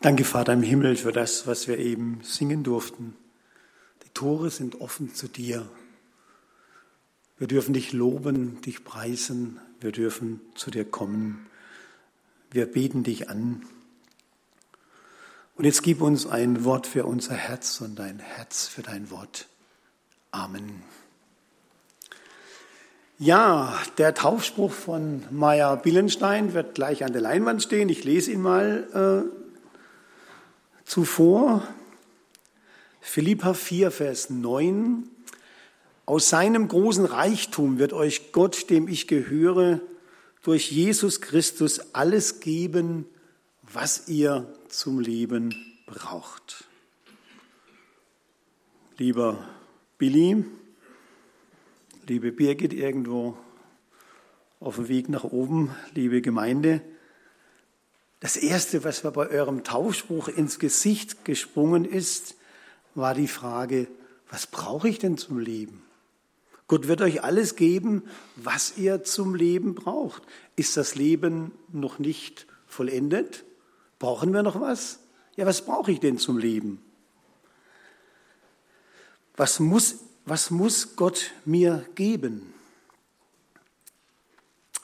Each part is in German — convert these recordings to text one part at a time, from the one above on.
Danke, Vater im Himmel, für das, was wir eben singen durften. Die Tore sind offen zu dir. Wir dürfen dich loben, dich preisen. Wir dürfen zu dir kommen. Wir beten dich an. Und jetzt gib uns ein Wort für unser Herz und ein Herz für dein Wort. Amen. Ja, der Taufspruch von Maya Billenstein wird gleich an der Leinwand stehen. Ich lese ihn mal äh, zuvor. Philippa 4, Vers 9. Aus seinem großen Reichtum wird euch Gott, dem ich gehöre, durch Jesus Christus alles geben, was ihr zum Leben braucht. Lieber Billy, liebe Birgit irgendwo auf dem Weg nach oben, liebe Gemeinde, das Erste, was mir bei eurem Taufspruch ins Gesicht gesprungen ist, war die Frage, was brauche ich denn zum Leben? Gott wird euch alles geben, was ihr zum Leben braucht. Ist das Leben noch nicht vollendet? Brauchen wir noch was? Ja, was brauche ich denn zum Leben? Was muss, was muss Gott mir geben?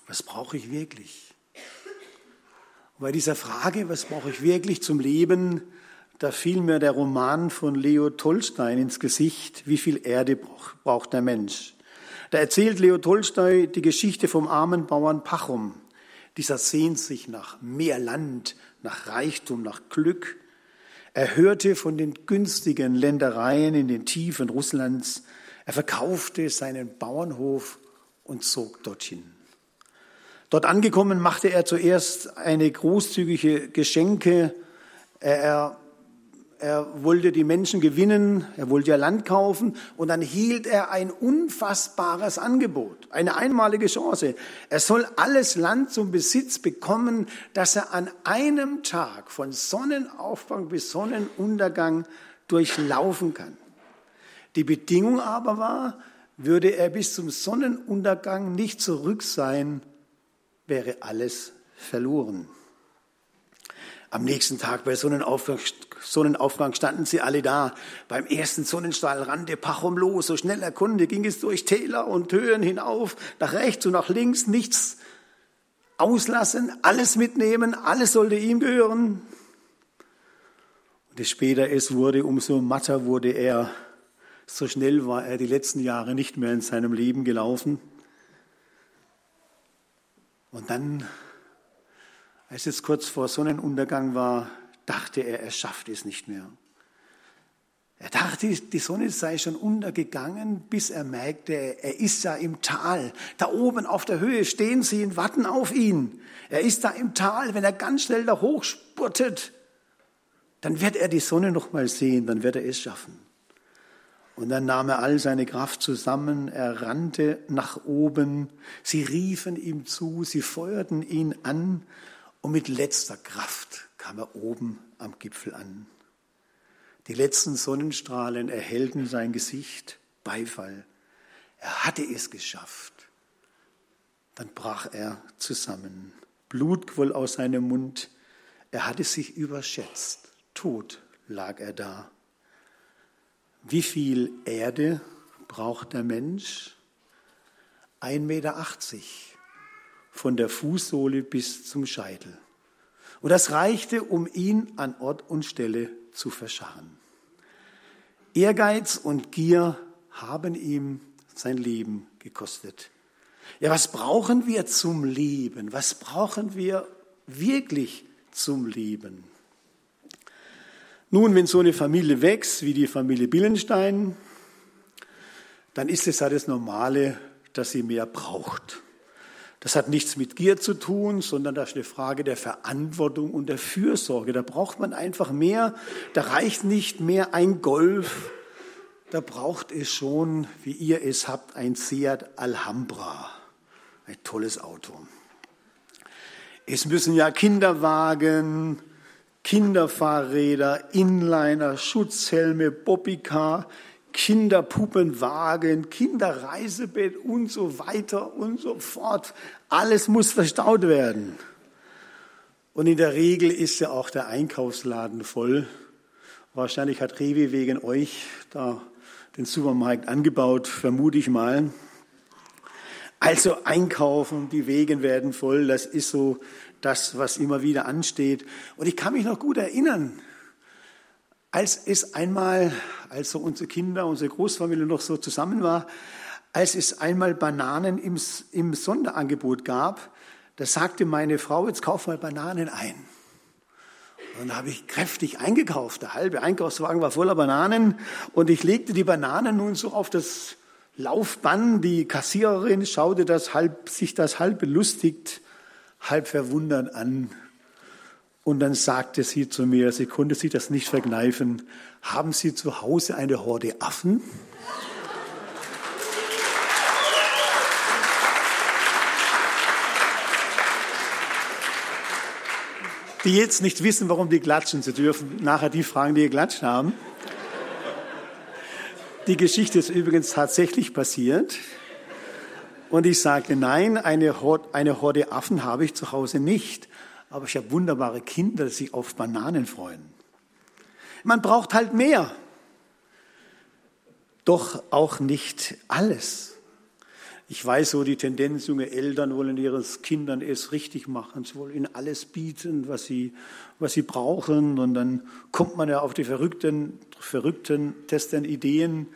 Was brauche ich wirklich? Und bei dieser Frage, was brauche ich wirklich zum Leben, da fiel mir der Roman von Leo Tolstein ins Gesicht, wie viel Erde braucht der Mensch. Da erzählt Leo Tolstoi die Geschichte vom armen Bauern Pachum. Dieser sehnt sich nach mehr Land, nach Reichtum, nach Glück. Er hörte von den günstigen Ländereien in den Tiefen Russlands. Er verkaufte seinen Bauernhof und zog dorthin. Dort angekommen machte er zuerst eine großzügige Geschenke. Er er wollte die Menschen gewinnen, er wollte ja Land kaufen und dann hielt er ein unfassbares Angebot, eine einmalige Chance. Er soll alles Land zum Besitz bekommen, das er an einem Tag von Sonnenaufgang bis Sonnenuntergang durchlaufen kann. Die Bedingung aber war, würde er bis zum Sonnenuntergang nicht zurück sein, wäre alles verloren. Am nächsten Tag bei Sonnenaufgang, Sonnenaufgang standen sie alle da. Beim ersten Sonnenstrahl rannte Pachum los. So schnell er konnte, ging es durch Täler und Höhen hinauf, nach rechts und nach links, nichts auslassen, alles mitnehmen, alles sollte ihm gehören. Und je später es wurde, umso matter wurde er. So schnell war er die letzten Jahre nicht mehr in seinem Leben gelaufen. Und dann als es kurz vor Sonnenuntergang war, dachte er, er schafft es nicht mehr. Er dachte, die Sonne sei schon untergegangen, bis er merkte, er ist ja im Tal. Da oben auf der Höhe stehen sie und warten auf ihn. Er ist da im Tal. Wenn er ganz schnell da hochspurtet, dann wird er die Sonne noch mal sehen, dann wird er es schaffen. Und dann nahm er all seine Kraft zusammen, er rannte nach oben, sie riefen ihm zu, sie feuerten ihn an und mit letzter Kraft kam er oben am Gipfel an. Die letzten Sonnenstrahlen erhellten sein Gesicht, Beifall. Er hatte es geschafft. Dann brach er zusammen. Blut quoll aus seinem Mund. Er hatte sich überschätzt. Tot lag er da. Wie viel Erde braucht der Mensch? 1,80 Meter von der Fußsohle bis zum Scheitel. Und das reichte, um ihn an Ort und Stelle zu verscharren. Ehrgeiz und Gier haben ihm sein Leben gekostet. Ja, was brauchen wir zum Leben? Was brauchen wir wirklich zum Leben? Nun, wenn so eine Familie wächst, wie die Familie Billenstein, dann ist es ja das Normale, dass sie mehr braucht. Das hat nichts mit Gier zu tun, sondern das ist eine Frage der Verantwortung und der Fürsorge. Da braucht man einfach mehr. Da reicht nicht mehr ein Golf. Da braucht es schon, wie ihr es habt, ein Seat Alhambra. Ein tolles Auto. Es müssen ja Kinderwagen, Kinderfahrräder, Inliner, Schutzhelme, Bobbycar, Kinderpuppenwagen, Kinderreisebett und so weiter und so fort. Alles muss verstaut werden. Und in der Regel ist ja auch der Einkaufsladen voll. Wahrscheinlich hat Rewe wegen euch da den Supermarkt angebaut, vermute ich mal. Also einkaufen, die Wegen werden voll, das ist so das, was immer wieder ansteht. Und ich kann mich noch gut erinnern, als es einmal, als so unsere Kinder, unsere Großfamilie noch so zusammen war, als es einmal Bananen im, im Sonderangebot gab, da sagte meine Frau, jetzt kauf mal Bananen ein. Und dann habe ich kräftig eingekauft. Der halbe Einkaufswagen war voller Bananen und ich legte die Bananen nun so auf das Laufband. Die Kassiererin schaute das halb, sich das halb belustigt, halb verwundert an. Und dann sagte sie zu mir, sie konnte sich das nicht verkneifen, haben Sie zu Hause eine Horde Affen? die jetzt nicht wissen, warum die klatschen. Sie dürfen nachher die fragen, die geklatscht haben. Die Geschichte ist übrigens tatsächlich passiert. Und ich sagte, nein, eine Horde, eine Horde Affen habe ich zu Hause nicht. Aber ich habe wunderbare Kinder, die sich auf Bananen freuen. Man braucht halt mehr. Doch auch nicht alles. Ich weiß so die Tendenz, junge Eltern wollen ihren Kindern es richtig machen. Sie wollen ihnen alles bieten, was sie, was sie brauchen. Und dann kommt man ja auf die verrückten, verrückten testen Ideen.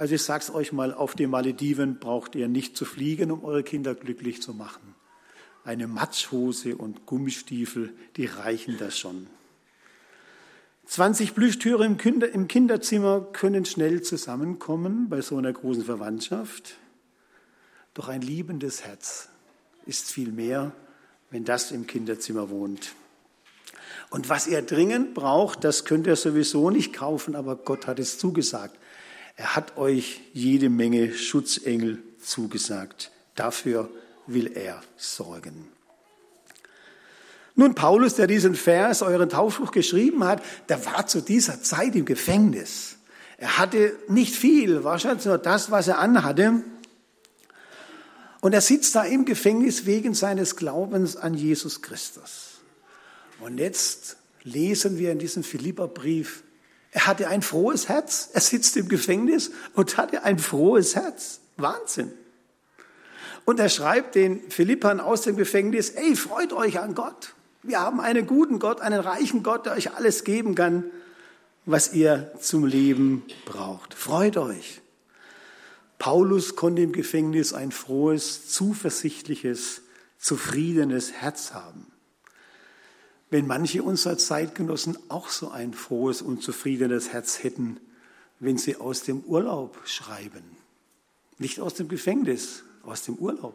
Also ich sag's euch mal, auf den Malediven braucht ihr nicht zu fliegen, um eure Kinder glücklich zu machen. Eine Matschhose und Gummistiefel, die reichen das schon. 20 Plüschtüre im, Kinderzimmer können schnell zusammenkommen bei so einer großen Verwandtschaft. Doch ein liebendes Herz ist viel mehr, wenn das im Kinderzimmer wohnt. Und was er dringend braucht, das könnt ihr sowieso nicht kaufen, aber Gott hat es zugesagt. Er hat euch jede Menge Schutzengel zugesagt. Dafür will er sorgen. Nun, Paulus, der diesen Vers, euren Taufspruch geschrieben hat, der war zu dieser Zeit im Gefängnis. Er hatte nicht viel, wahrscheinlich nur das, was er anhatte. Und er sitzt da im Gefängnis wegen seines Glaubens an Jesus Christus. Und jetzt lesen wir in diesem Philipperbrief, er hatte ein frohes Herz. Er sitzt im Gefängnis und hatte ein frohes Herz. Wahnsinn. Und er schreibt den Philippern aus dem Gefängnis, ey, freut euch an Gott. Wir haben einen guten Gott, einen reichen Gott, der euch alles geben kann, was ihr zum Leben braucht. Freut euch. Paulus konnte im Gefängnis ein frohes, zuversichtliches, zufriedenes Herz haben. Wenn manche unserer Zeitgenossen auch so ein frohes und zufriedenes Herz hätten, wenn sie aus dem Urlaub schreiben. Nicht aus dem Gefängnis, aus dem Urlaub.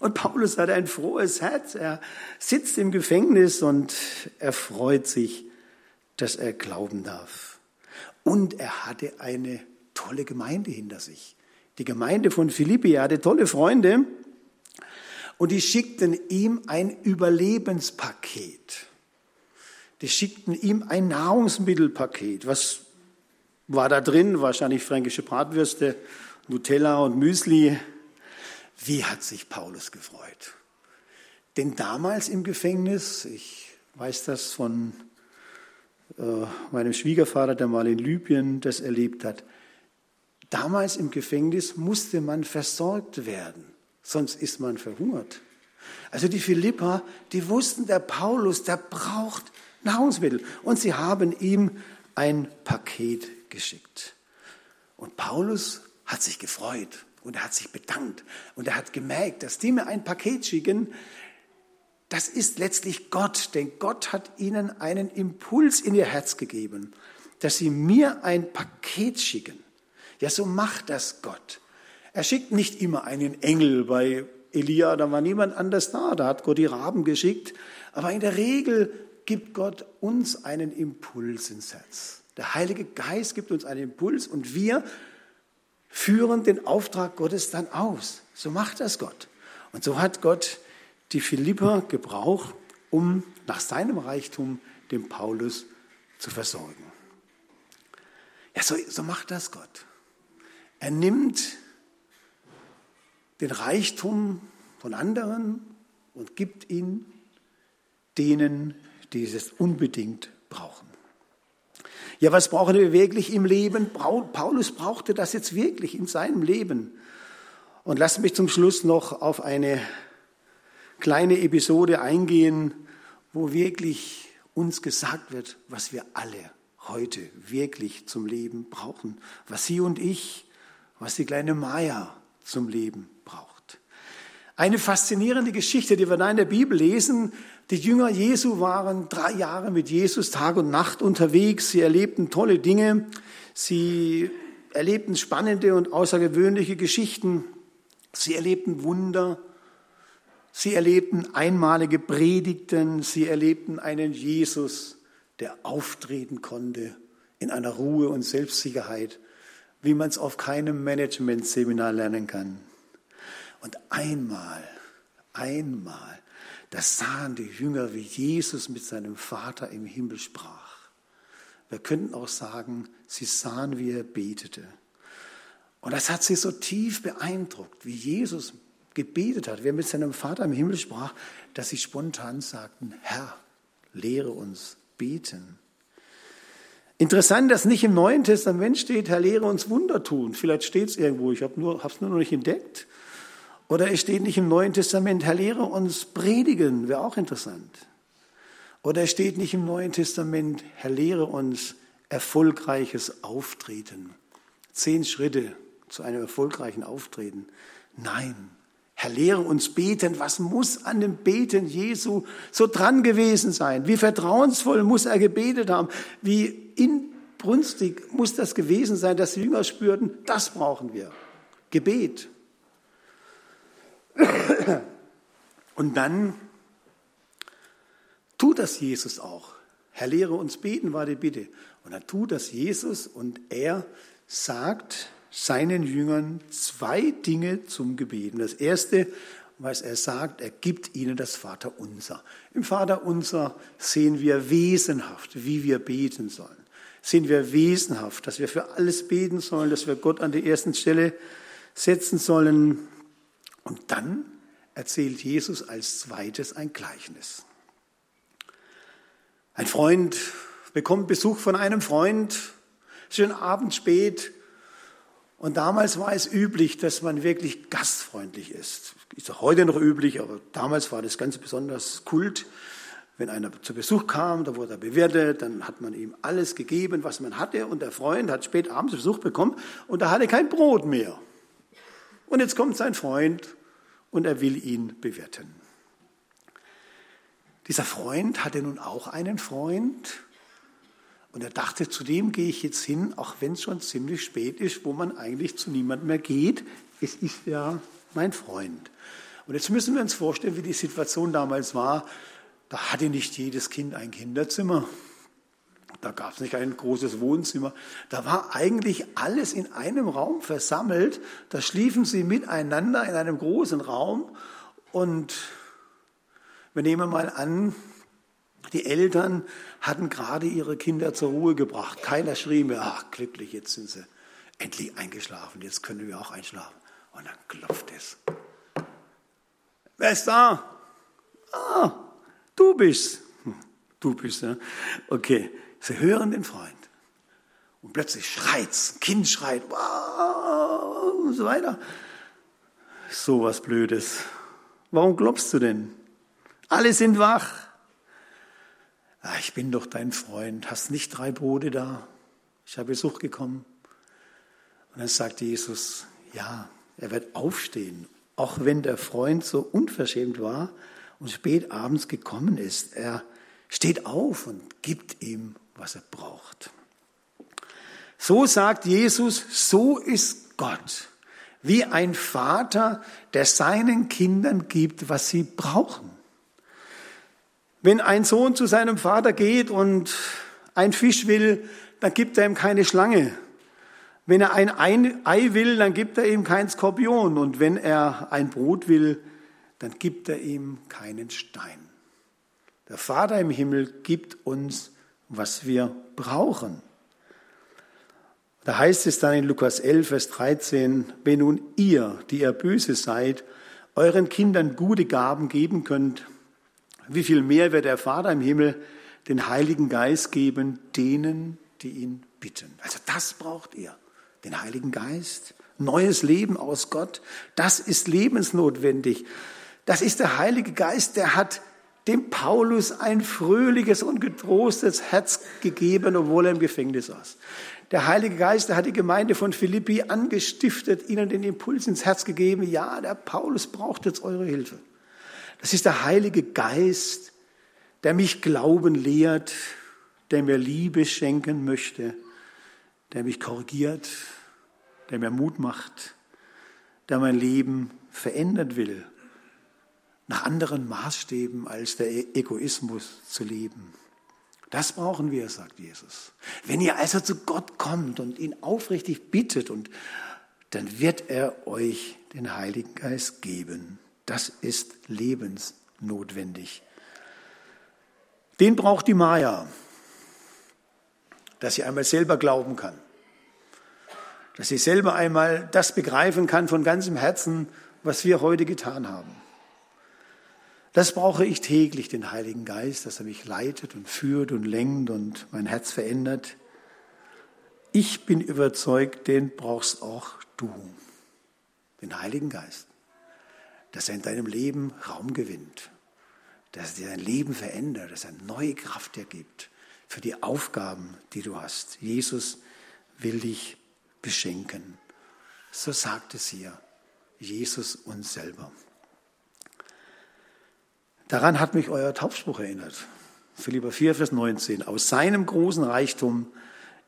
Und Paulus hat ein frohes Herz. Er sitzt im Gefängnis und er freut sich, dass er glauben darf. Und er hatte eine tolle Gemeinde hinter sich. Die Gemeinde von Philippi hatte tolle Freunde und die schickten ihm ein Überlebenspaket. Die schickten ihm ein Nahrungsmittelpaket. Was war da drin? Wahrscheinlich fränkische Bratwürste, Nutella und Müsli. Wie hat sich Paulus gefreut? Denn damals im Gefängnis, ich weiß das von äh, meinem Schwiegervater, der mal in Libyen das erlebt hat, Damals im Gefängnis musste man versorgt werden, sonst ist man verhungert. Also die Philippa, die wussten, der Paulus, der braucht Nahrungsmittel. Und sie haben ihm ein Paket geschickt. Und Paulus hat sich gefreut und er hat sich bedankt und er hat gemerkt, dass die mir ein Paket schicken, das ist letztlich Gott, denn Gott hat ihnen einen Impuls in ihr Herz gegeben, dass sie mir ein Paket schicken. Ja, so macht das Gott. Er schickt nicht immer einen Engel. Bei Elia, da war niemand anders da, da hat Gott die Raben geschickt. Aber in der Regel gibt Gott uns einen Impuls ins Herz. Der Heilige Geist gibt uns einen Impuls und wir führen den Auftrag Gottes dann aus. So macht das Gott. Und so hat Gott die Philipper gebraucht, um nach seinem Reichtum den Paulus zu versorgen. Ja, so, so macht das Gott. Er nimmt den Reichtum von anderen und gibt ihn denen, die es unbedingt brauchen. Ja, was brauchen wir wirklich im Leben? Paulus brauchte das jetzt wirklich in seinem Leben. Und lasst mich zum Schluss noch auf eine kleine Episode eingehen, wo wirklich uns gesagt wird, was wir alle heute wirklich zum Leben brauchen. Was Sie und ich, was die kleine Maya zum Leben. Eine faszinierende Geschichte, die wir da in der Bibel lesen. Die Jünger Jesu waren drei Jahre mit Jesus Tag und Nacht unterwegs. Sie erlebten tolle Dinge. Sie erlebten spannende und außergewöhnliche Geschichten. Sie erlebten Wunder. Sie erlebten einmalige Predigten. Sie erlebten einen Jesus, der auftreten konnte in einer Ruhe und Selbstsicherheit, wie man es auf keinem Management-Seminar lernen kann. Einmal, einmal, da sahen die Jünger, wie Jesus mit seinem Vater im Himmel sprach. Wir könnten auch sagen, sie sahen, wie er betete. Und das hat sie so tief beeindruckt, wie Jesus gebetet hat, wie er mit seinem Vater im Himmel sprach, dass sie spontan sagten, Herr, lehre uns beten. Interessant, dass nicht im Neuen Testament steht, Herr, lehre uns Wunder tun. Vielleicht steht es irgendwo, ich habe es nur, nur noch nicht entdeckt. Oder es steht nicht im Neuen Testament, Herr, lehre uns predigen, wäre auch interessant. Oder es steht nicht im Neuen Testament, Herr, lehre uns erfolgreiches Auftreten. Zehn Schritte zu einem erfolgreichen Auftreten. Nein, Herr, lehre uns beten. Was muss an dem Beten Jesu so dran gewesen sein? Wie vertrauensvoll muss er gebetet haben? Wie inbrünstig muss das gewesen sein, dass die Jünger spürten, das brauchen wir. Gebet. Und dann tut das Jesus auch. Herr, lehre uns beten, war die Bitte. Und dann tut das Jesus und er sagt, seinen Jüngern zwei Dinge zum Gebeten. Das erste, was er sagt, er gibt ihnen das Vaterunser. Im Vaterunser sehen wir wesenhaft, wie wir beten sollen. Sehen wir wesenhaft, dass wir für alles beten sollen, dass wir Gott an die ersten Stelle setzen sollen. Und dann erzählt Jesus als zweites ein Gleichnis. Ein Freund bekommt Besuch von einem Freund, schön abends spät, und damals war es üblich, dass man wirklich gastfreundlich ist. Ist auch heute noch üblich, aber damals war das ganz besonders Kult. Wenn einer zu Besuch kam, da wurde er bewertet, dann hat man ihm alles gegeben, was man hatte. Und der Freund hat spät abends Besuch bekommen und er hatte kein Brot mehr. Und jetzt kommt sein Freund und er will ihn bewerten. Dieser Freund hatte nun auch einen Freund und er dachte, zu dem gehe ich jetzt hin, auch wenn es schon ziemlich spät ist, wo man eigentlich zu niemandem mehr geht. Es ist ja mein Freund. Und jetzt müssen wir uns vorstellen, wie die Situation damals war. Da hatte nicht jedes Kind ein Kinderzimmer. Da gab es nicht ein großes Wohnzimmer. Da war eigentlich alles in einem Raum versammelt. Da schliefen sie miteinander in einem großen Raum. Und wir nehmen mal an, die Eltern hatten gerade ihre Kinder zur Ruhe gebracht. Keiner schrie mehr, ach glücklich, jetzt sind sie endlich eingeschlafen, jetzt können wir auch einschlafen. Und dann klopft es. Wer ist da? Ah, du bist. Hm, du bist, ja. Okay, sie hören den Freund. Und plötzlich schreit's, ein Kind schreit, und so weiter. So was Blödes. Warum klopfst du denn? Alle sind wach. Ah, ich bin doch dein Freund, hast nicht drei Brote da? Ich habe Besuch gekommen. Und dann sagt Jesus, ja, er wird aufstehen, auch wenn der Freund so unverschämt war und spät abends gekommen ist. Er steht auf und gibt ihm, was er braucht. So sagt Jesus, so ist Gott, wie ein Vater, der seinen Kindern gibt, was sie brauchen. Wenn ein Sohn zu seinem Vater geht und ein Fisch will, dann gibt er ihm keine Schlange. Wenn er ein Ei will, dann gibt er ihm keinen Skorpion. Und wenn er ein Brot will, dann gibt er ihm keinen Stein. Der Vater im Himmel gibt uns, was wir brauchen. Da heißt es dann in Lukas 11, Vers 13, wenn nun ihr, die ihr böse seid, euren Kindern gute Gaben geben könnt, Wie viel mehr wird der Vater im Himmel den Heiligen Geist geben, denen, die ihn bitten. Also das braucht ihr, den Heiligen Geist. Neues Leben aus Gott, das ist lebensnotwendig. Das ist der Heilige Geist, der hat dem Paulus ein fröhliches und getrostes Herz gegeben, obwohl er im Gefängnis saß. Der Heilige Geist, der hat die Gemeinde von Philippi angestiftet, ihnen den Impuls ins Herz gegeben, ja, der Paulus braucht jetzt eure Hilfe. Das ist der Heilige Geist, der mich Glauben lehrt, der mir Liebe schenken möchte, der mich korrigiert, der mir Mut macht, der mein Leben verändern will, nach anderen Maßstäben als der e- Egoismus zu leben. Das brauchen wir, sagt Jesus. Wenn ihr also zu Gott kommt und ihn aufrichtig bittet, und dann wird er euch den Heiligen Geist geben. Das ist lebensnotwendig. Den braucht die Maya, dass sie einmal selber glauben kann, dass sie selber einmal das begreifen kann von ganzem Herzen, was wir heute getan haben. Das brauche ich täglich, den Heiligen Geist, dass er mich leitet und führt und lenkt und mein Herz verändert. Ich bin überzeugt, den brauchst auch du, den Heiligen Geist, dass er in deinem Leben Raum gewinnt, dass er dein Leben verändert, dass er neue Kraft dir gibt für die Aufgaben, die du hast. Jesus will dich beschenken. So sagt es hier Jesus uns selber. Daran hat mich euer Taufspruch erinnert. Philipper 4, Vers 19. Aus seinem großen Reichtum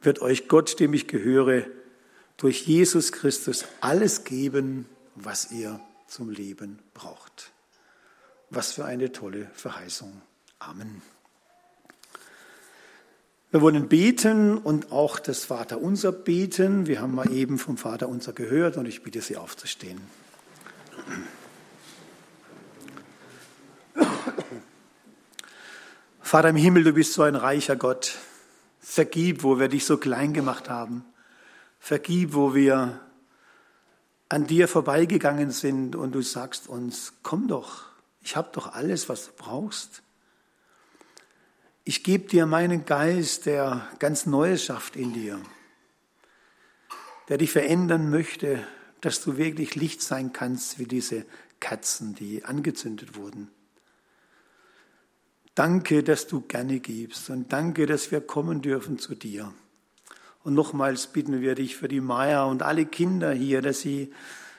wird euch Gott, dem ich gehöre, durch Jesus Christus alles geben, was ihr zum Leben braucht. Was für eine tolle Verheißung. Amen. Wir wollen beten und auch das Vaterunser beten. Wir haben mal eben vom Vaterunser gehört und ich bitte Sie aufzustehen. Vater im Himmel, du bist so ein reicher Gott. Vergib, wo wir dich so klein gemacht haben. Vergib, wo wir an dir vorbeigegangen sind und du sagst uns, komm doch, ich habe doch alles, was du brauchst. Ich gebe dir meinen Geist, der ganz Neues schafft in dir, der dich verändern möchte, dass du wirklich Licht sein kannst wie diese Katzen, die angezündet wurden. Danke, dass du gerne gibst und danke, dass wir kommen dürfen zu dir. Und nochmals bitten wir dich für die Maya und alle Kinder hier, dass sie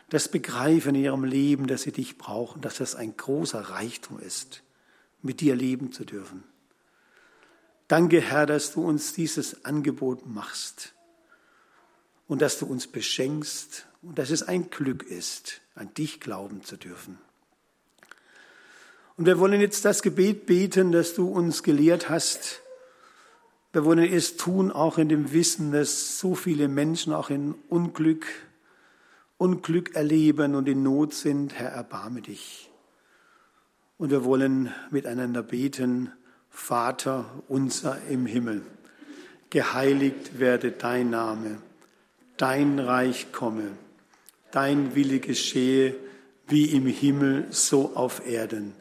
das begreifen in ihrem Leben, dass sie dich brauchen, dass das ein großer Reichtum ist, mit dir leben zu dürfen. Danke, Herr, dass du uns dieses Angebot machst und dass du uns beschenkst und dass es ein Glück ist, an dich glauben zu dürfen. Und wir wollen jetzt das Gebet beten, das du uns gelehrt hast. Wir wollen es tun, auch in dem Wissen, dass so viele Menschen auch in Unglück, Unglück erleben und in Not sind. Herr, erbarme dich. Und wir wollen miteinander beten, Vater unser im Himmel, geheiligt werde dein Name, dein Reich komme, dein Wille geschehe, wie im Himmel so auf Erden.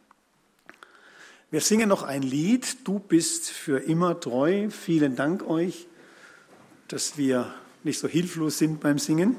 Wir singen noch ein Lied, Du bist für immer treu. Vielen Dank euch, dass wir nicht so hilflos sind beim Singen.